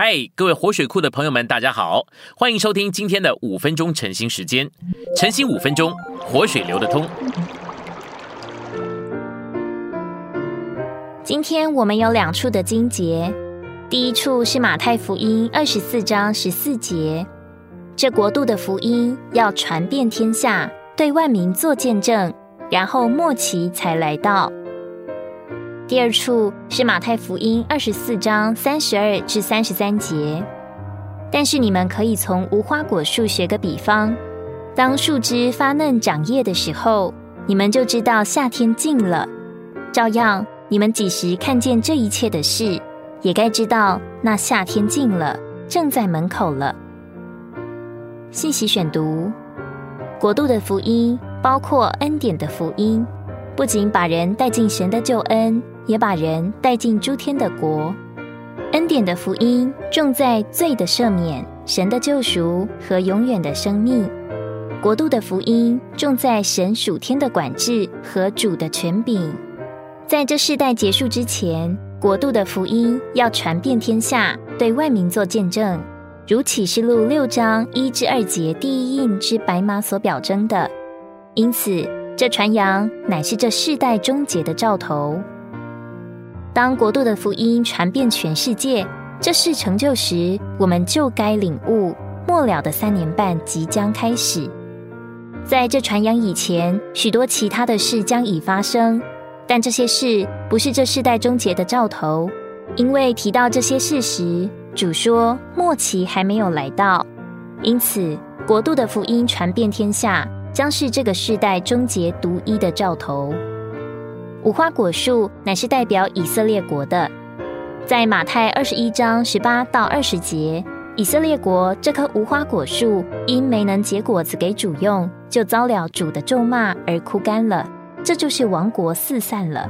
嗨，各位活水库的朋友们，大家好，欢迎收听今天的五分钟晨兴时间。晨兴五分钟，活水流得通。今天我们有两处的经节，第一处是马太福音二十四章十四节，这国度的福音要传遍天下，对万民做见证，然后末期才来到。第二处是马太福音二十四章三十二至三十三节，但是你们可以从无花果树学个比方，当树枝发嫩长叶的时候，你们就知道夏天近了。照样，你们几时看见这一切的事，也该知道那夏天近了，正在门口了。信息选读：国度的福音包括恩典的福音，不仅把人带进神的救恩。也把人带进诸天的国，恩典的福音重在罪的赦免、神的救赎和永远的生命；国度的福音重在神属天的管制和主的权柄。在这世代结束之前，国度的福音要传遍天下，对万民做见证，如启示录六章一至二节第一印之白马所表征的。因此，这传扬乃是这世代终结的兆头。当国度的福音传遍全世界，这事成就时，我们就该领悟末了的三年半即将开始。在这传扬以前，许多其他的事将已发生，但这些事不是这世代终结的兆头，因为提到这些事时，主说末期还没有来到，因此国度的福音传遍天下，将是这个世代终结独一的兆头。无花果树乃是代表以色列国的，在马太二十一章十八到二十节，以色列国这棵无花果树因没能结果子给主用，就遭了主的咒骂而枯干了，这就是亡国四散了。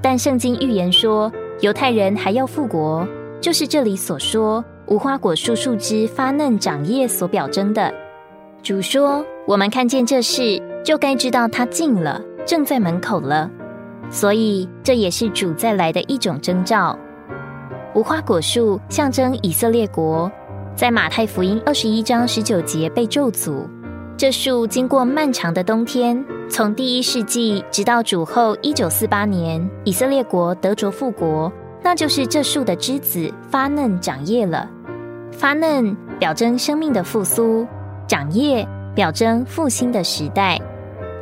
但圣经预言说，犹太人还要复国，就是这里所说无花果树树枝发嫩长叶所表征的。主说，我们看见这事，就该知道它近了，正在门口了。所以，这也是主再来的一种征兆。无花果树象征以色列国，在马太福音二十一章十九节被咒诅。这树经过漫长的冬天，从第一世纪直到主后一九四八年，以色列国得着复国，那就是这树的枝子发嫩长叶了。发嫩表征生命的复苏，长叶表征复兴的时代。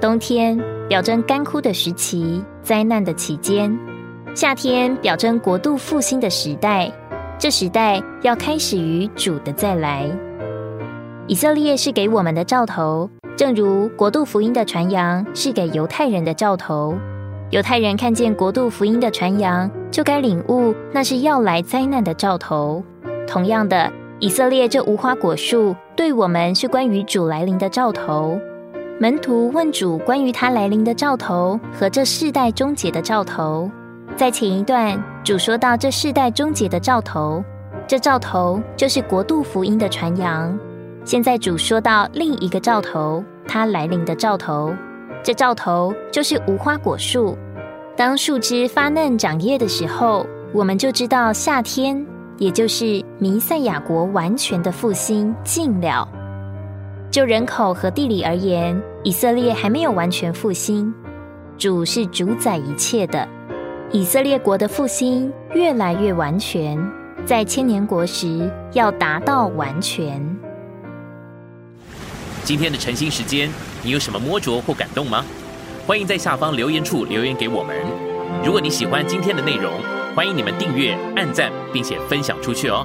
冬天表征干枯的时期。灾难的期间，夏天表征国度复兴的时代，这时代要开始于主的再来。以色列是给我们的兆头，正如国度福音的传扬是给犹太人的兆头。犹太人看见国度福音的传扬，就该领悟那是要来灾难的兆头。同样的，以色列这无花果树对我们是关于主来临的兆头。门徒问主关于他来临的兆头和这世代终结的兆头。在前一段，主说到这世代终结的兆头，这兆头就是国度福音的传扬。现在主说到另一个兆头，他来临的兆头，这兆头就是无花果树。当树枝发嫩长叶的时候，我们就知道夏天，也就是弥赛亚国完全的复兴近了。就人口和地理而言，以色列还没有完全复兴。主是主宰一切的，以色列国的复兴越来越完全，在千年国时要达到完全。今天的晨兴时间，你有什么摸着或感动吗？欢迎在下方留言处留言给我们。如果你喜欢今天的内容，欢迎你们订阅、按赞，并且分享出去哦。